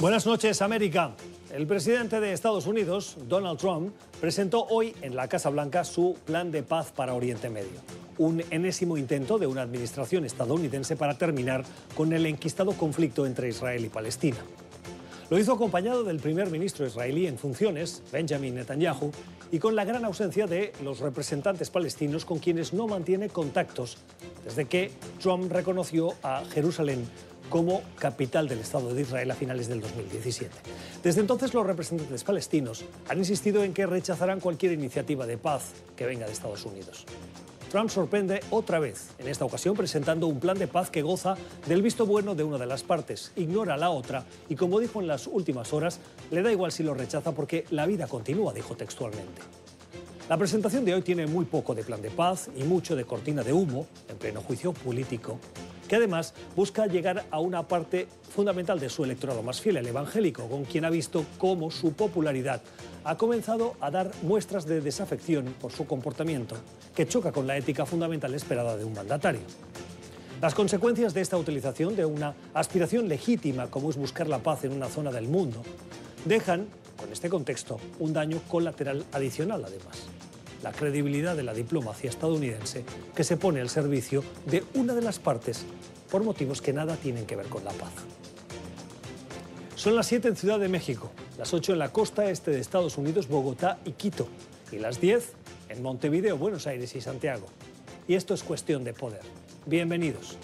Buenas noches, América. El presidente de Estados Unidos, Donald Trump, presentó hoy en la Casa Blanca su plan de paz para Oriente Medio. Un enésimo intento de una administración estadounidense para terminar con el enquistado conflicto entre Israel y Palestina. Lo hizo acompañado del primer ministro israelí en funciones, Benjamin Netanyahu, y con la gran ausencia de los representantes palestinos con quienes no mantiene contactos desde que Trump reconoció a Jerusalén como capital del Estado de Israel a finales del 2017. Desde entonces los representantes palestinos han insistido en que rechazarán cualquier iniciativa de paz que venga de Estados Unidos. Trump sorprende otra vez, en esta ocasión presentando un plan de paz que goza del visto bueno de una de las partes, ignora a la otra y como dijo en las últimas horas, le da igual si lo rechaza porque la vida continúa, dijo textualmente. La presentación de hoy tiene muy poco de plan de paz y mucho de cortina de humo, en pleno juicio político, que además busca llegar a una parte fundamental de su electorado más fiel, el evangélico, con quien ha visto cómo su popularidad ha comenzado a dar muestras de desafección por su comportamiento, que choca con la ética fundamental esperada de un mandatario. Las consecuencias de esta utilización de una aspiración legítima como es buscar la paz en una zona del mundo dejan, con este contexto, un daño colateral adicional además la credibilidad de la diplomacia estadounidense que se pone al servicio de una de las partes por motivos que nada tienen que ver con la paz. Son las 7 en Ciudad de México, las 8 en la costa este de Estados Unidos, Bogotá y Quito, y las 10 en Montevideo, Buenos Aires y Santiago. Y esto es cuestión de poder. Bienvenidos.